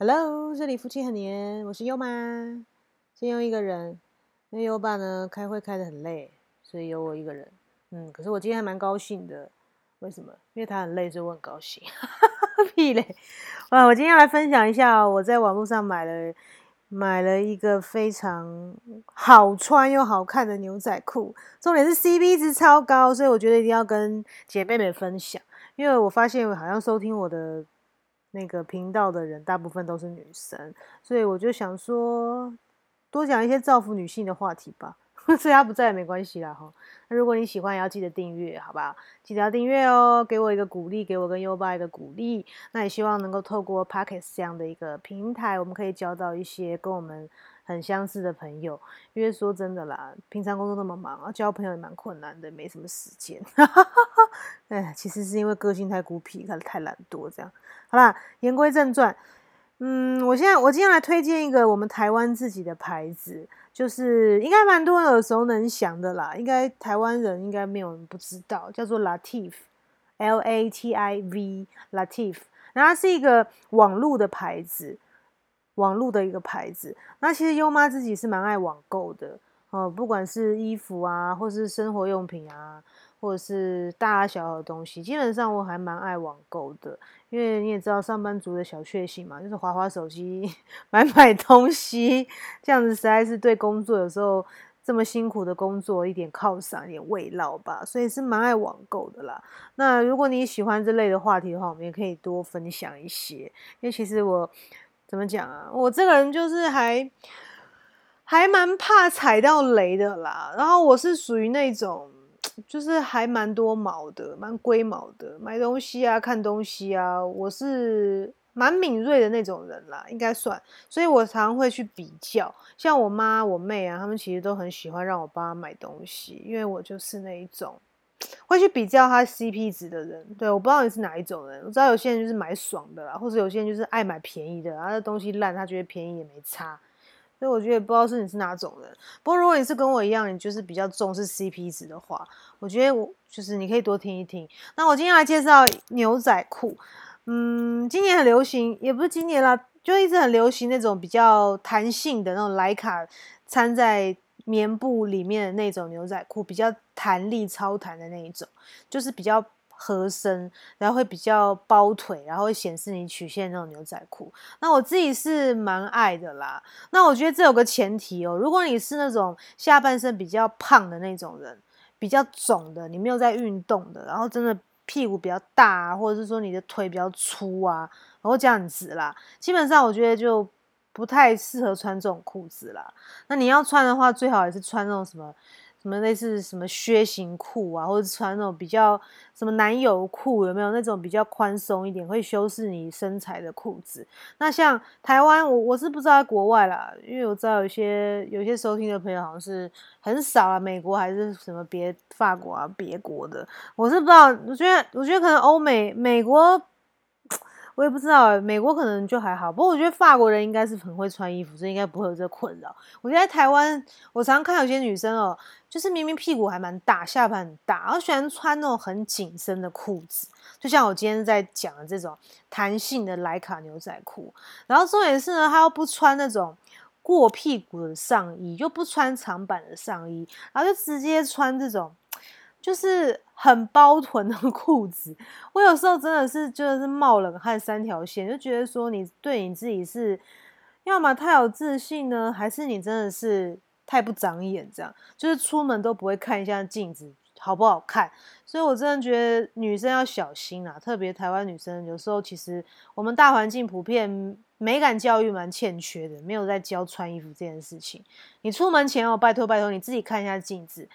Hello，这里夫妻很黏，我是优妈。先用一个人，因为优爸呢开会开得很累，所以有我一个人。嗯，可是我今天还蛮高兴的，为什么？因为他很累，所以我很高兴。屁嘞！哇，我今天来分享一下，我在网络上买了买了一个非常好穿又好看的牛仔裤，重点是 CP 值超高，所以我觉得一定要跟姐妹们分享。因为我发现好像收听我的。那个频道的人大部分都是女生，所以我就想说多讲一些造福女性的话题吧。所以他不在也没关系啦哈。那如果你喜欢，也要记得订阅，好吧？记得要订阅哦，给我一个鼓励，给我跟优爸一个鼓励。那也希望能够透过 Pockets 这样的一个平台，我们可以交到一些跟我们很相似的朋友。因为说真的啦，平常工作那么忙啊，交朋友也蛮困难的，没什么时间。哎，其实是因为个性太孤僻，太懒惰这样。好啦，言归正传，嗯，我现在我今天来推荐一个我们台湾自己的牌子，就是应该蛮多人耳熟能详的啦，应该台湾人应该没有人不知道，叫做 Latif，L A T I V，Latif，然后它是一个网络的牌子，网络的一个牌子。那其实优妈自己是蛮爱网购的哦，不管是衣服啊，或是生活用品啊。或者是大大小小的东西，基本上我还蛮爱网购的，因为你也知道上班族的小确幸嘛，就是滑滑手机 买买东西，这样子实在是对工作有时候这么辛苦的工作一点犒赏、一点慰劳吧，所以是蛮爱网购的啦。那如果你喜欢这类的话题的话，我们也可以多分享一些，因为其实我怎么讲啊，我这个人就是还还蛮怕踩到雷的啦，然后我是属于那种。就是还蛮多毛的，蛮龟毛的。买东西啊，看东西啊，我是蛮敏锐的那种人啦，应该算。所以我常常会去比较，像我妈、我妹啊，他们其实都很喜欢让我帮他买东西，因为我就是那一种会去比较他 CP 值的人。对，我不知道你是哪一种人，我知道有些人就是买爽的啦，或者有些人就是爱买便宜的，然后东西烂，他觉得便宜也没差。所以我觉得不知道是你是哪种人，不过如果你是跟我一样，你就是比较重视 CP 值的话，我觉得我就是你可以多听一听。那我今天来介绍牛仔裤，嗯，今年很流行，也不是今年啦，就一直很流行那种比较弹性的那种莱卡掺在棉布里面的那种牛仔裤，比较弹力超弹的那一种，就是比较。合身，然后会比较包腿，然后会显示你曲线那种牛仔裤。那我自己是蛮爱的啦。那我觉得这有个前提哦，如果你是那种下半身比较胖的那种人，比较肿的，你没有在运动的，然后真的屁股比较大，或者是说你的腿比较粗啊，然后这样子啦，基本上我觉得就不太适合穿这种裤子啦。那你要穿的话，最好也是穿那种什么。什么类似什么靴型裤啊，或者穿那种比较什么男友裤，有没有那种比较宽松一点，会修饰你身材的裤子？那像台湾，我我是不知道在国外啦，因为我知道有些有些收听的朋友好像是很少啊，美国还是什么别法国啊别国的，我是不知道。我觉得我觉得可能欧美美国。我也不知道，美国可能就还好，不过我觉得法国人应该是很会穿衣服，所以应该不会有这个困扰。我觉得在台湾，我常看有些女生哦，就是明明屁股还蛮大，下巴很大，然后喜欢穿那种很紧身的裤子，就像我今天在讲的这种弹性的莱卡牛仔裤。然后重点是呢，她又不穿那种过屁股的上衣，又不穿长版的上衣，然后就直接穿这种。就是很包臀的 裤子，我有时候真的是就是冒冷汗三条线，就觉得说你对你自己是要么太有自信呢，还是你真的是太不长眼，这样就是出门都不会看一下镜子好不好看。所以我真的觉得女生要小心啊，特别台湾女生有时候其实我们大环境普遍美感教育蛮欠缺的，没有在教穿衣服这件事情。你出门前哦，拜托拜托你自己看一下镜子。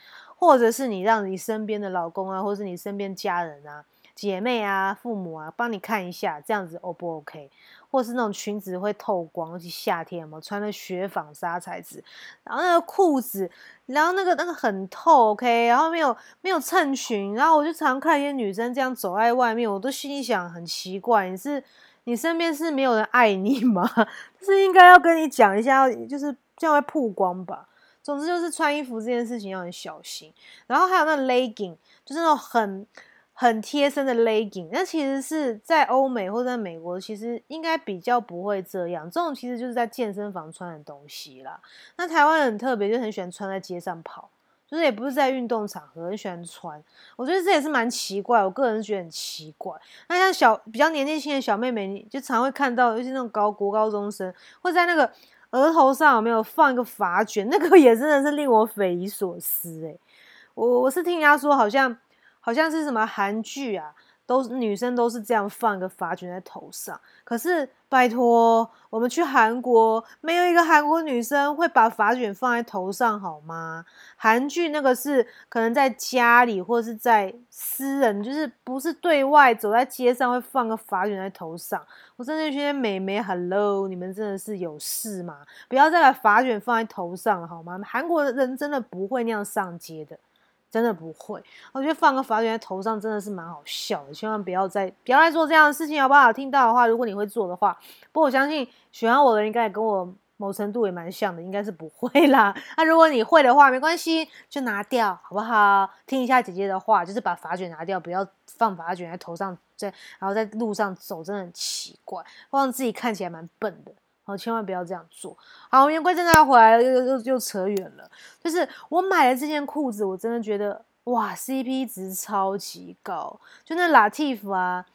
或者是你让你身边的老公啊，或者是你身边家人啊、姐妹啊、父母啊，帮你看一下，这样子 O 不 OK？或是那种裙子会透光，尤其夏天嘛，穿的雪纺纱材质，然后那个裤子，然后那个那个很透，OK？然后没有没有衬裙，然后我就常看一些女生这样走在外面，我都心里想很奇怪，你是你身边是没有人爱你吗？是应该要跟你讲一下，就是这样会曝光吧？总之就是穿衣服这件事情要很小心，然后还有那 legging，就是那种很很贴身的 legging，那其实是在欧美或者在美国，其实应该比较不会这样。这种其实就是在健身房穿的东西啦。那台湾很特别，就很喜欢穿在街上跑，就是也不是在运动场合，很喜欢穿。我觉得这也是蛮奇怪，我个人觉得很奇怪。那像小比较年纪轻的小妹妹，你就常会看到，尤其那种高国高中生，会在那个额头上有没有放一个发卷，那个也真的是令我匪夷所思哎。我我是听人家说，好像。好像是什么韩剧啊，都女生都是这样放一个发卷在头上。可是拜托，我们去韩国，没有一个韩国女生会把发卷放在头上，好吗？韩剧那个是可能在家里或是在私人，就是不是对外走在街上会放个发卷在头上。我真的觉得美眉 Hello，你们真的是有事吗？不要再把发卷放在头上了，好吗？韩国人真的不会那样上街的。真的不会，我觉得放个发卷在头上真的是蛮好笑的，千万不要再不要再做这样的事情，好不好？听到的话，如果你会做的话，不过我相信喜欢我的人应该也跟我某程度也蛮像的，应该是不会啦。那如果你会的话，没关系，就拿掉，好不好？听一下姐姐的话，就是把发卷拿掉，不要放发卷在头上，在然后在路上走，真的很奇怪，会让自己看起来蛮笨的。好，千万不要这样做。好，言归正传，回来了又又又扯远了。就是我买了这件裤子，我真的觉得哇，CP 值超级高。就那 Latif 啊，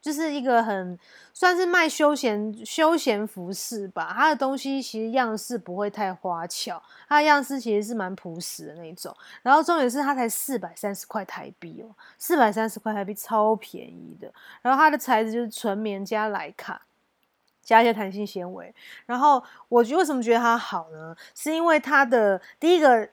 就是一个很算是卖休闲休闲服饰吧。它的东西其实样式不会太花俏，它的样式其实是蛮朴实的那种。然后重点是它才四百三十块台币哦，四百三十块台币超便宜的。然后它的材质就是纯棉加莱卡。加一些弹性纤维，然后我为什么觉得它好呢？是因为它的第一个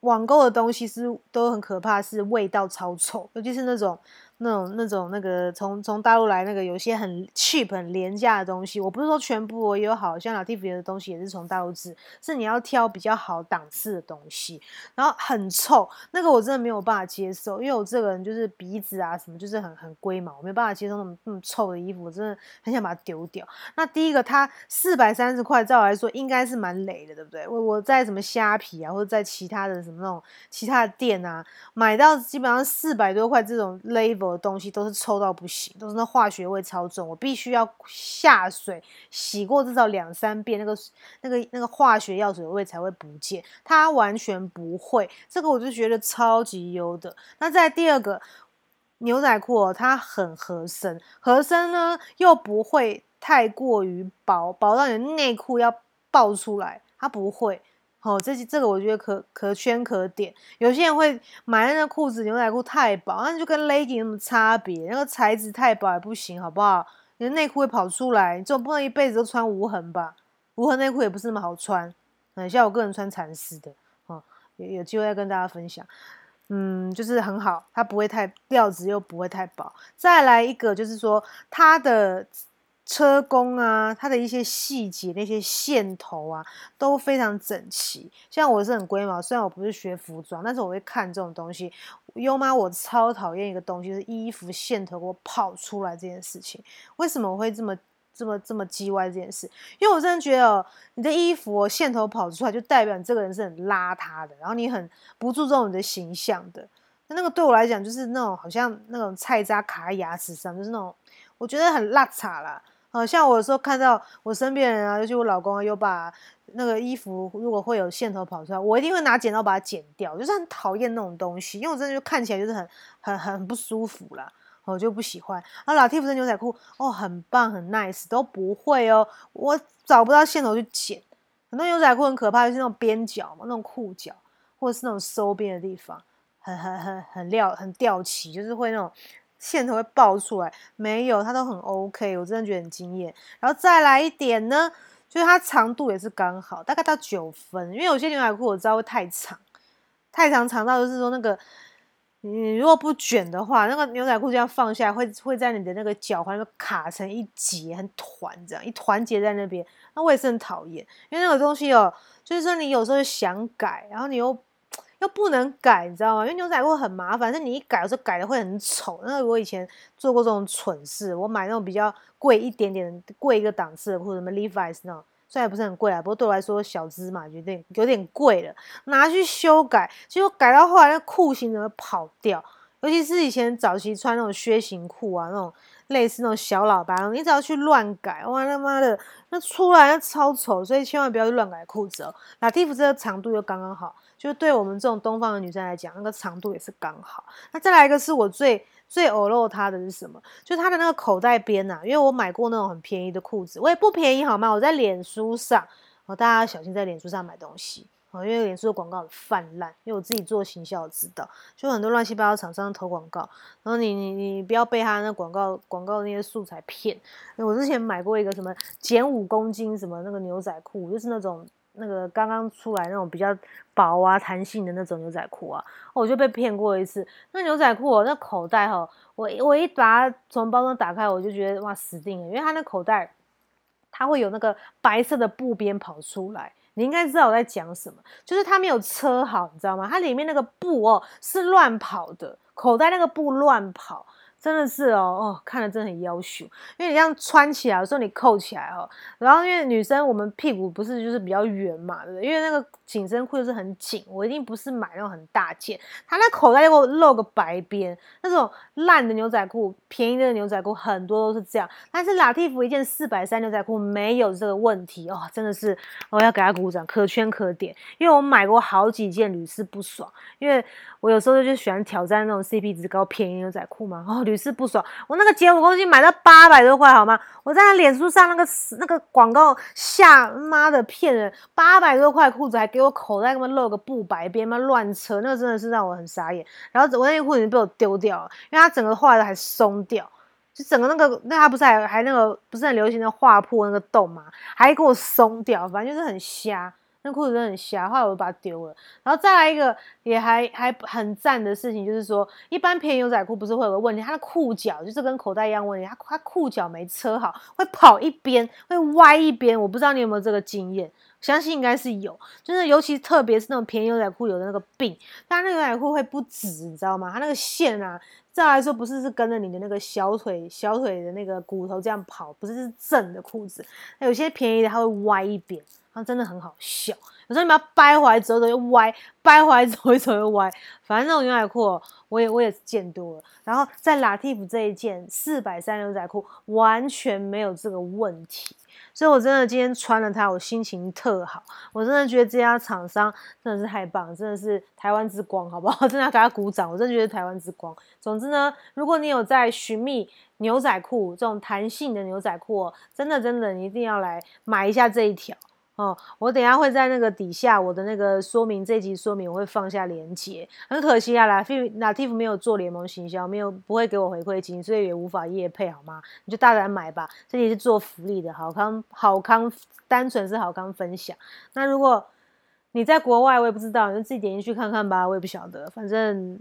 网购的东西是都很可怕，是味道超臭，尤其是那种。那种那种那个从从大陆来那个有些很 cheap 很廉价的东西，我不是说全部我也有好像 Latif 的东西也是从大陆制，是你要挑比较好档次的东西，然后很臭，那个我真的没有办法接受，因为我这个人就是鼻子啊什么就是很很龟毛，我没办法接受那么那么臭的衣服，我真的很想把它丢掉。那第一个它四百三十块，照来说应该是蛮雷的，对不对？我我在什么虾皮啊，或者在其他的什么那种其他的店啊，买到基本上四百多块这种 level。东西都是臭到不行，都是那化学味超重，我必须要下水洗过至少两三遍，那个那个那个化学药水的味才会不见。它完全不会，这个我就觉得超级优的。那在第二个牛仔裤，它很合身，合身呢又不会太过于薄，薄到你的内裤要爆出来，它不会。哦，这这个我觉得可可圈可点。有些人会买那个裤子牛仔裤太薄，那就跟 legging 什么差别？那个材质太薄也不行，好不好？你的内裤会跑出来，你总不能一辈子都穿无痕吧？无痕内裤也不是那么好穿。嗯，像我个人穿蚕丝的，哦，有有机会再跟大家分享。嗯，就是很好，它不会太料子又不会太薄。再来一个就是说它的。车工啊，它的一些细节，那些线头啊，都非常整齐。像我是很龟毛，虽然我不是学服装，但是我会看这种东西。优妈，我超讨厌一个东西，就是衣服线头给我跑出来这件事情。为什么我会这么这么这么叽歪这件事？因为我真的觉得，你的衣服线头跑出来，就代表你这个人是很邋遢的，然后你很不注重你的形象的。那那个对我来讲，就是那种好像那种菜渣卡在牙齿上，就是那种我觉得很邋遢啦。好像我有时候看到我身边人啊，尤其我老公啊，有把那个衣服如果会有线头跑出来，我一定会拿剪刀把它剪掉，就是很讨厌那种东西，因为我真的就看起来就是很很很不舒服啦，我就不喜欢。啊，老 T 夫的牛仔裤哦，很棒很 nice，都不会哦，我找不到线头去剪。很多牛仔裤很可怕，就是那种边角嘛，那种裤脚或者是那种收边的地方，很很很很撂很吊起，就是会那种。线头会爆出来，没有，它都很 OK，我真的觉得很惊艳。然后再来一点呢，就是它长度也是刚好，大概到九分。因为有些牛仔裤我知道会太长，太长长到就是说那个你如果不卷的话，那个牛仔裤这样放下来会会在你的那个脚踝那卡成一结，很团这样一团结在那边，那我也是很讨厌。因为那个东西哦，就是说你有时候想改，然后你又。又不能改，你知道吗？因为牛仔裤很麻烦，是你一改，有时候改的会很丑。那我以前做过这种蠢事，我买那种比较贵一点点的、贵一个档次的裤子，什么 Levi's 那种，虽然不是很贵啊，不过对我来说小资嘛，有点有点贵了，拿去修改，结果改到后来那裤型怎么跑掉？尤其是以前早期穿那种靴型裤啊，那种类似那种小喇叭，你只要去乱改，哇他妈的，那出来那超丑，所以千万不要去乱改裤子哦。拉蒂夫这个长度又刚刚好，就对我们这种东方的女生来讲，那个长度也是刚好。那再来一个是我最最偶露它的是什么？就它的那个口袋边呐，因为我买过那种很便宜的裤子，我也不便宜好吗？我在脸书上，哦，大家小心在脸书上买东西。哦，因为脸书的广告很泛滥，因为我自己做行销，我知道，就很多乱七八糟厂商投广告，然后你你你不要被他那广告广告那些素材骗。我之前买过一个什么减五公斤什么那个牛仔裤，就是那种那个刚刚出来那种比较薄啊弹性的那种牛仔裤啊，我就被骗过一次。那牛仔裤那口袋哈，我我一把它从包装打开，我就觉得哇死定了，因为它那口袋它会有那个白色的布边跑出来。你应该知道我在讲什么，就是它没有车好，你知道吗？它里面那个布哦是乱跑的，口袋那个布乱跑。真的是哦哦，看了真的很要求，因为你这样穿起来，有时候你扣起来哦，然后因为女生我们屁股不是就是比较圆嘛，对不对？因为那个紧身裤就是很紧，我一定不是买那种很大件，它那口袋给我露个白边，那种烂的牛仔裤，便宜的牛仔裤很多都是这样，但是拉蒂夫一件四百三牛仔裤没有这个问题哦，真的是我要给他鼓掌，可圈可点，因为我买过好几件屡试不爽，因为我有时候就喜欢挑战那种 CP 值高便宜牛仔裤嘛，哦。屡试不爽，我那个减五公斤买到八百多块，好吗？我在脸书上那个那个广告下，妈的骗人，八百多块裤子还给我口袋他妈露个布白边，妈乱扯，那个真的是让我很傻眼。然后我那件裤子被我丢掉了，因为它整个后来的还松掉，就整个那个那它不是还还那个不是很流行的划破那个洞嘛，还给我松掉，反正就是很瞎。那裤子真的很瞎，后来我就把它丢了。然后再来一个也还还很赞的事情，就是说，一般便宜牛仔裤不是会有个问题，它的裤脚就是跟口袋一样问题，它它裤脚没车好，会跑一边，会歪一边。我不知道你有没有这个经验，相信应该是有。就是尤其特别是那种便宜牛仔裤有的那个病，它那个牛仔裤会不直，你知道吗？它那个线啊，再来说不是是跟着你的那个小腿小腿的那个骨头这样跑，不是是正的裤子。那有些便宜的它会歪一边。它真的很好笑，有时候你把它掰回来走走又歪，掰回来走一走又歪。反正那种牛仔裤，我也我也见多了。然后在拉蒂夫这一件四百三牛仔裤完全没有这个问题，所以我真的今天穿了它，我心情特好。我真的觉得这家厂商真的是太棒，真的是台湾之光，好不好？真的要给他鼓掌，我真的觉得台湾之光。总之呢，如果你有在寻觅牛仔裤这种弹性的牛仔裤，真的真的你一定要来买一下这一条。哦，我等下会在那个底下我的那个说明这集说明我会放下链接。很可惜啊，拉菲拉蒂夫没有做联盟行销，没有不会给我回馈金，所以也无法夜配，好吗？你就大胆买吧，这里是做福利的，好康好康，单纯是好康分享。那如果你在国外，我也不知道，你就自己点进去看看吧，我也不晓得，反正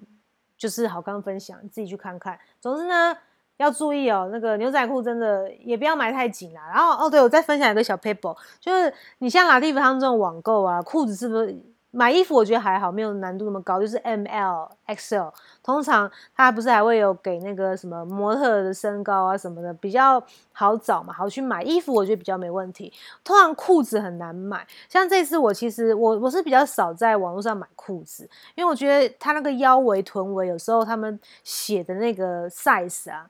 就是好康分享，你自己去看看。总之呢。要注意哦，那个牛仔裤真的也不要买太紧了。然后哦，对我再分享一个小 paper，就是你像拉蒂夫他们这种网购啊，裤子是不是？买衣服我觉得还好，没有难度那么高，就是 M L X L。通常它不是还会有给那个什么模特的身高啊什么的，比较好找嘛，好去买衣服。我觉得比较没问题。通常裤子很难买，像这次我其实我我是比较少在网络上买裤子，因为我觉得它那个腰围、臀围有时候他们写的那个 size 啊，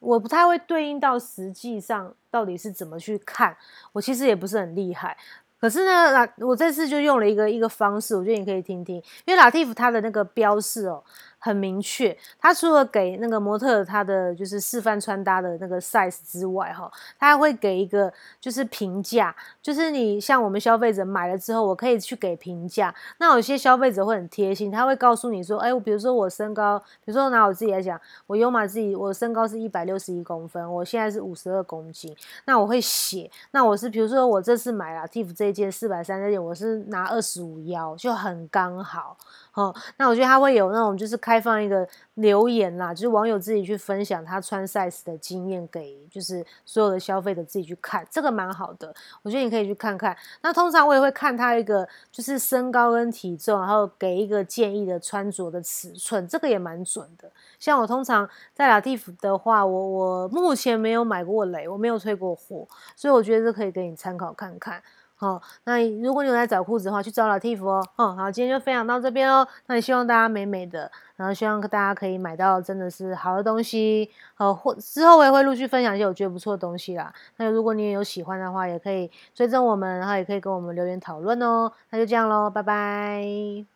我不太会对应到实际上到底是怎么去看，我其实也不是很厉害。可是呢，拉我这次就用了一个一个方式，我觉得你可以听听，因为 Latif 它的那个标示哦很明确，他除了给那个模特他的就是示范穿搭的那个 size 之外，哈，他还会给一个就是评价，就是你像我们消费者买了之后，我可以去给评价。那有些消费者会很贴心，他会告诉你说，哎，我比如说我身高，比如说拿我自己来讲，我优马自己，我身高是一百六十一公分，我现在是五十二公斤，那我会写，那我是比如说我这次买了 Tiff 这。件四百三十件，我是拿二十五腰，就很刚好。哦，那我觉得他会有那种就是开开放一个留言啦，就是网友自己去分享他穿 size 的经验给就是所有的消费者自己去看，这个蛮好的。我觉得你可以去看看。那通常我也会看他一个就是身高跟体重，然后给一个建议的穿着的尺寸，这个也蛮准的。像我通常在拉蒂夫的话，我我目前没有买过雷，我没有退过货，所以我觉得这可以给你参考看看。好，那如果你有在找裤子的话，去找老 T 服哦。哦，好，今天就分享到这边哦。那也希望大家美美的，然后希望大家可以买到真的是好的东西。呃，或之后我也会陆续分享一些我觉得不错的东西啦。那如果你也有喜欢的话，也可以追踪我们，然后也可以跟我们留言讨论哦。那就这样喽，拜拜。